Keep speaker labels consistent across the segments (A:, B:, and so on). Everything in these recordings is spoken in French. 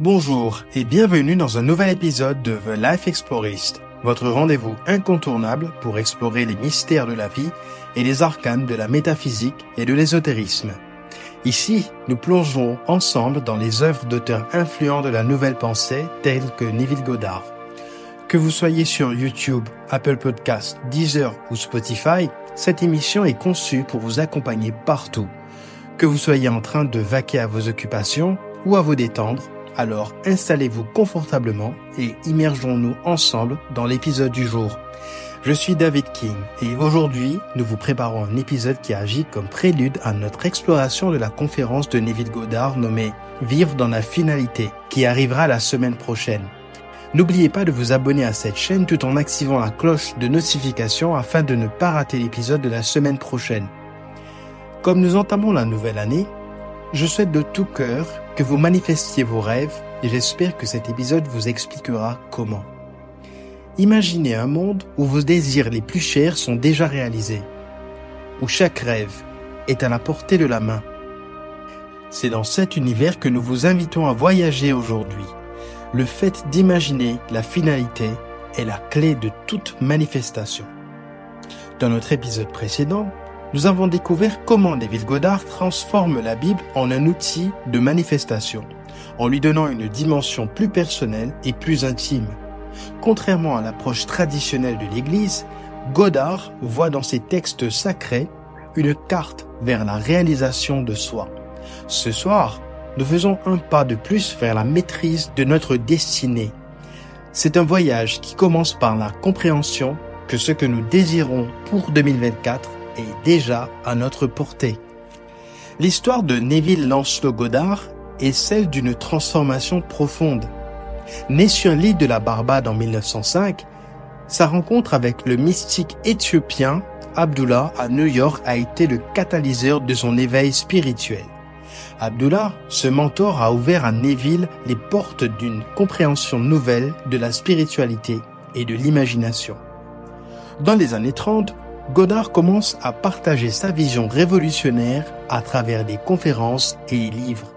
A: Bonjour et bienvenue dans un nouvel épisode de The Life Explorist, votre rendez-vous incontournable pour explorer les mystères de la vie et les arcanes de la métaphysique et de l'ésotérisme. Ici, nous plongeons ensemble dans les œuvres d'auteurs influents de la nouvelle pensée tels que Neville Goddard. Que vous soyez sur YouTube, Apple Podcasts, Deezer ou Spotify, cette émission est conçue pour vous accompagner partout. Que vous soyez en train de vaquer à vos occupations ou à vous détendre, alors installez-vous confortablement et immergeons-nous ensemble dans l'épisode du jour. Je suis David King et aujourd'hui nous vous préparons un épisode qui agit comme prélude à notre exploration de la conférence de Neville Goddard nommée Vivre dans la finalité qui arrivera la semaine prochaine. N'oubliez pas de vous abonner à cette chaîne tout en activant la cloche de notification afin de ne pas rater l'épisode de la semaine prochaine. Comme nous entamons la nouvelle année, je souhaite de tout cœur que vous manifestiez vos rêves et j'espère que cet épisode vous expliquera comment. Imaginez un monde où vos désirs les plus chers sont déjà réalisés, où chaque rêve est à la portée de la main. C'est dans cet univers que nous vous invitons à voyager aujourd'hui. Le fait d'imaginer la finalité est la clé de toute manifestation. Dans notre épisode précédent, nous avons découvert comment David Goddard transforme la Bible en un outil de manifestation, en lui donnant une dimension plus personnelle et plus intime. Contrairement à l'approche traditionnelle de l'Église, Goddard voit dans ses textes sacrés une carte vers la réalisation de soi. Ce soir, nous faisons un pas de plus vers la maîtrise de notre destinée. C'est un voyage qui commence par la compréhension que ce que nous désirons pour 2024 est déjà à notre portée. L'histoire de Neville Lancelot Goddard est celle d'une transformation profonde. Né sur l'île de la Barbade en 1905, sa rencontre avec le mystique éthiopien Abdullah à New York a été le catalyseur de son éveil spirituel. Abdullah, ce mentor a ouvert à Neville les portes d'une compréhension nouvelle de la spiritualité et de l'imagination. Dans les années 30, Godard commence à partager sa vision révolutionnaire à travers des conférences et livres.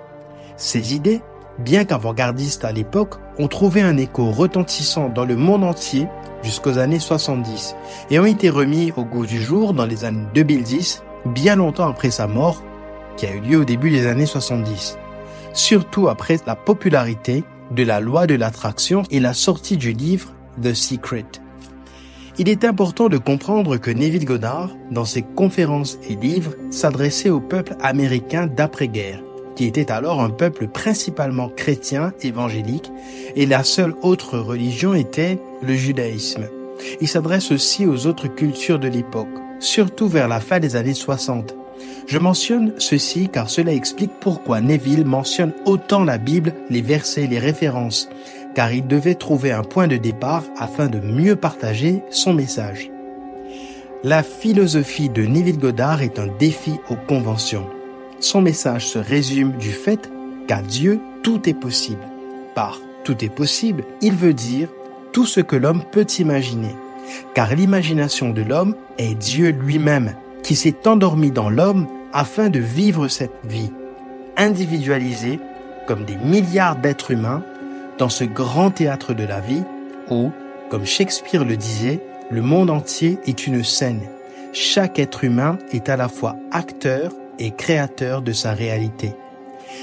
A: Ses idées, bien qu'avant-gardistes à l'époque, ont trouvé un écho retentissant dans le monde entier jusqu'aux années 70 et ont été remis au goût du jour dans les années 2010, bien longtemps après sa mort, qui a eu lieu au début des années 70. Surtout après la popularité de la loi de l'attraction et la sortie du livre The Secret. Il est important de comprendre que Neville Goddard, dans ses conférences et livres, s'adressait au peuple américain d'après-guerre, qui était alors un peuple principalement chrétien évangélique, et la seule autre religion était le judaïsme. Il s'adresse aussi aux autres cultures de l'époque, surtout vers la fin des années 60. Je mentionne ceci car cela explique pourquoi Neville mentionne autant la Bible, les versets, les références, car il devait trouver un point de départ afin de mieux partager son message. La philosophie de Neville Goddard est un défi aux conventions. Son message se résume du fait qu'à Dieu, tout est possible. Par tout est possible, il veut dire tout ce que l'homme peut imaginer. Car l'imagination de l'homme est Dieu lui-même, qui s'est endormi dans l'homme afin de vivre cette vie, individualisée comme des milliards d'êtres humains dans ce grand théâtre de la vie où, comme Shakespeare le disait, le monde entier est une scène. Chaque être humain est à la fois acteur et créateur de sa réalité.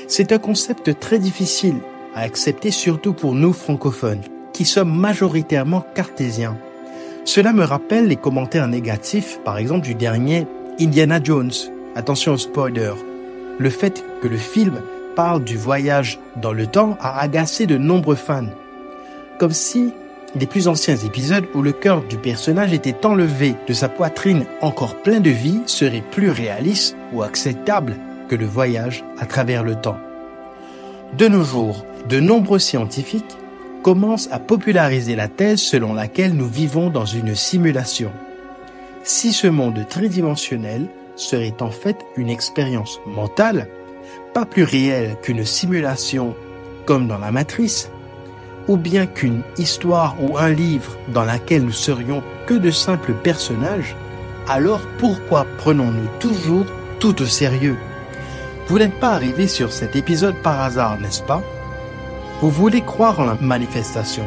A: C'est un concept très difficile à accepter surtout pour nous francophones, qui sommes majoritairement cartésiens. Cela me rappelle les commentaires négatifs, par exemple du dernier Indiana Jones. Attention au spoiler. Le fait que le film parle du voyage dans le temps a agacé de nombreux fans. Comme si les plus anciens épisodes où le cœur du personnage était enlevé de sa poitrine encore plein de vie seraient plus réalistes ou acceptables que le voyage à travers le temps. De nos jours, de nombreux scientifiques commencent à populariser la thèse selon laquelle nous vivons dans une simulation. Si ce monde tridimensionnel serait en fait une expérience mentale, pas plus réel qu'une simulation comme dans la matrice, ou bien qu'une histoire ou un livre dans laquelle nous serions que de simples personnages, alors pourquoi prenons-nous toujours tout au sérieux? Vous n'êtes pas arrivé sur cet épisode par hasard, n'est-ce pas? Vous voulez croire en la manifestation?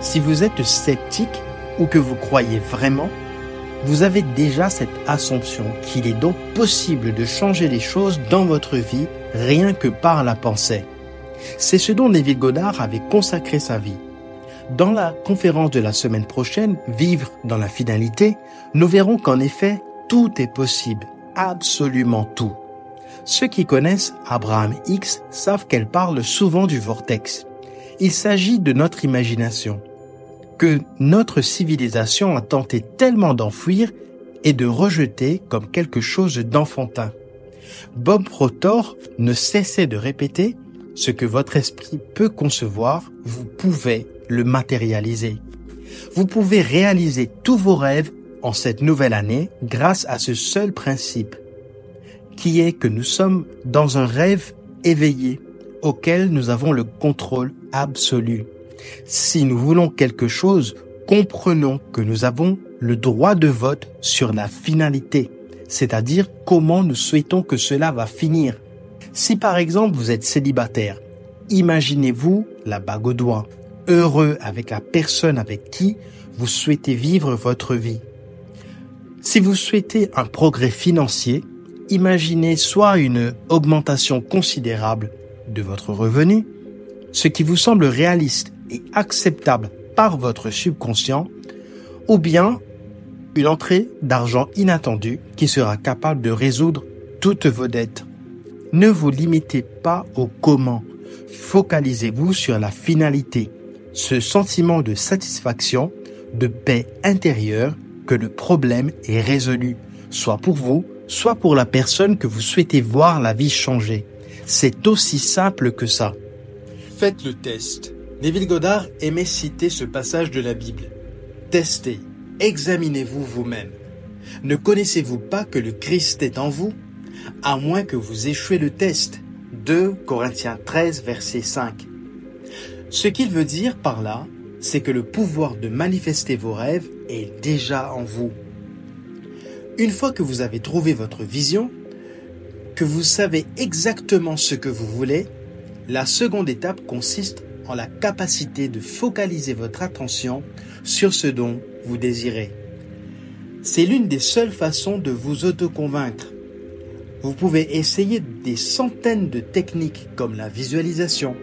A: Si vous êtes sceptique ou que vous croyez vraiment, vous avez déjà cette assumption qu'il est donc possible de changer les choses dans votre vie rien que par la pensée. C'est ce dont Neville Goddard avait consacré sa vie. Dans la conférence de la semaine prochaine, Vivre dans la finalité, nous verrons qu'en effet, tout est possible, absolument tout. Ceux qui connaissent Abraham X savent qu'elle parle souvent du vortex. Il s'agit de notre imagination, que notre civilisation a tenté tellement d'enfuir et de rejeter comme quelque chose d'enfantin. Bob Proctor ne cessait de répéter ce que votre esprit peut concevoir, vous pouvez le matérialiser. Vous pouvez réaliser tous vos rêves en cette nouvelle année grâce à ce seul principe, qui est que nous sommes dans un rêve éveillé auquel nous avons le contrôle absolu. Si nous voulons quelque chose, comprenons que nous avons le droit de vote sur la finalité, c'est-à-dire comment nous souhaitons que cela va finir. Si par exemple vous êtes célibataire, imaginez-vous la bague au doigt, heureux avec la personne avec qui vous souhaitez vivre votre vie. Si vous souhaitez un progrès financier, imaginez soit une augmentation considérable de votre revenu, ce qui vous semble réaliste et acceptable par votre subconscient, ou bien une entrée d'argent inattendue qui sera capable de résoudre toutes vos dettes. Ne vous limitez pas au comment, focalisez-vous sur la finalité, ce sentiment de satisfaction, de paix intérieure que le problème est résolu, soit pour vous, soit pour la personne que vous souhaitez voir la vie changer. C'est aussi simple que ça. Faites le test. Neville Goddard aimait citer ce passage de la Bible. Testez, examinez-vous vous-même. Ne connaissez-vous pas que le Christ est en vous À moins que vous échouez le test? 2 Corinthiens 13, verset 5. Ce qu'il veut dire par là, c'est que le pouvoir de manifester vos rêves est déjà en vous. Une fois que vous avez trouvé votre vision, que vous savez exactement ce que vous voulez, la seconde étape consiste en la capacité de focaliser votre attention sur ce dont vous désirez. C'est l'une des seules façons de vous autoconvaincre. Vous pouvez essayer des centaines de techniques comme la visualisation,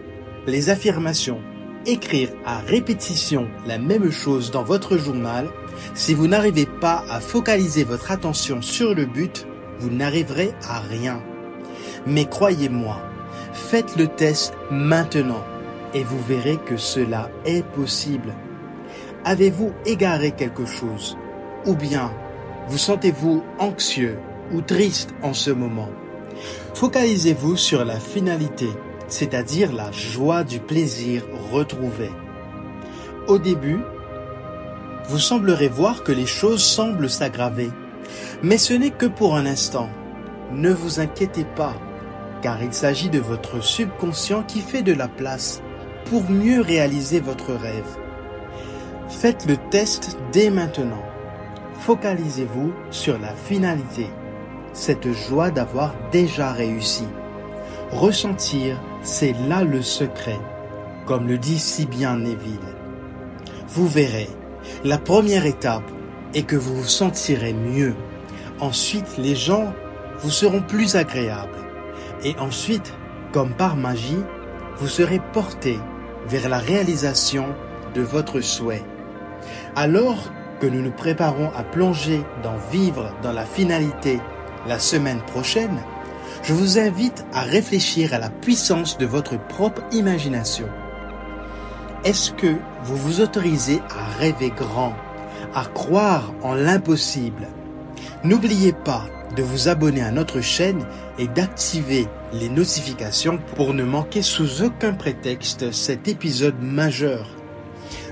A: les affirmations, écrire à répétition la même chose dans votre journal, si vous n'arrivez pas à focaliser votre attention sur le but, vous n'arriverez à rien. Mais croyez-moi, faites le test maintenant et vous verrez que cela est possible. Avez-vous égaré quelque chose? Ou bien vous sentez-vous anxieux ou triste en ce moment? Focalisez-vous sur la finalité, c'est-à-dire la joie du plaisir retrouvé. Au début, vous semblerez voir que les choses semblent s'aggraver, mais ce n'est que pour un instant. Ne vous inquiétez pas, car il s'agit de votre subconscient qui fait de la place pour mieux réaliser votre rêve. Faites le test dès maintenant. Focalisez-vous sur la finalité, cette joie d'avoir déjà réussi. Ressentir, c'est là le secret, comme le dit si bien Neville. Vous verrez, la première étape est que vous vous sentirez mieux. Ensuite, les gens vous seront plus agréables. Et ensuite, comme par magie, vous serez porté vers la réalisation de votre souhait. Alors que nous nous préparons à plonger dans vivre dans la finalité la semaine prochaine, je vous invite à réfléchir à la puissance de votre propre imagination. Est-ce que vous vous autorisez à rêver grand, à croire en l'impossible? N'oubliez pas de vous abonner à notre chaîne et d'activer les notifications pour ne manquer sous aucun prétexte cet épisode majeur.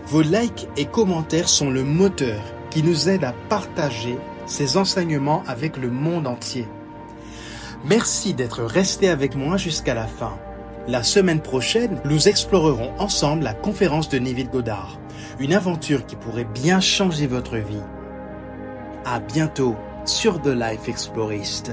A: Vos likes et commentaires sont le moteur qui nous aide à partager ces enseignements avec le monde entier. Merci d'être resté avec moi jusqu'à la fin. La semaine prochaine, nous explorerons ensemble la conférence de Neville Goddard, une aventure qui pourrait bien changer votre vie. À bientôt sur The Life Explorist.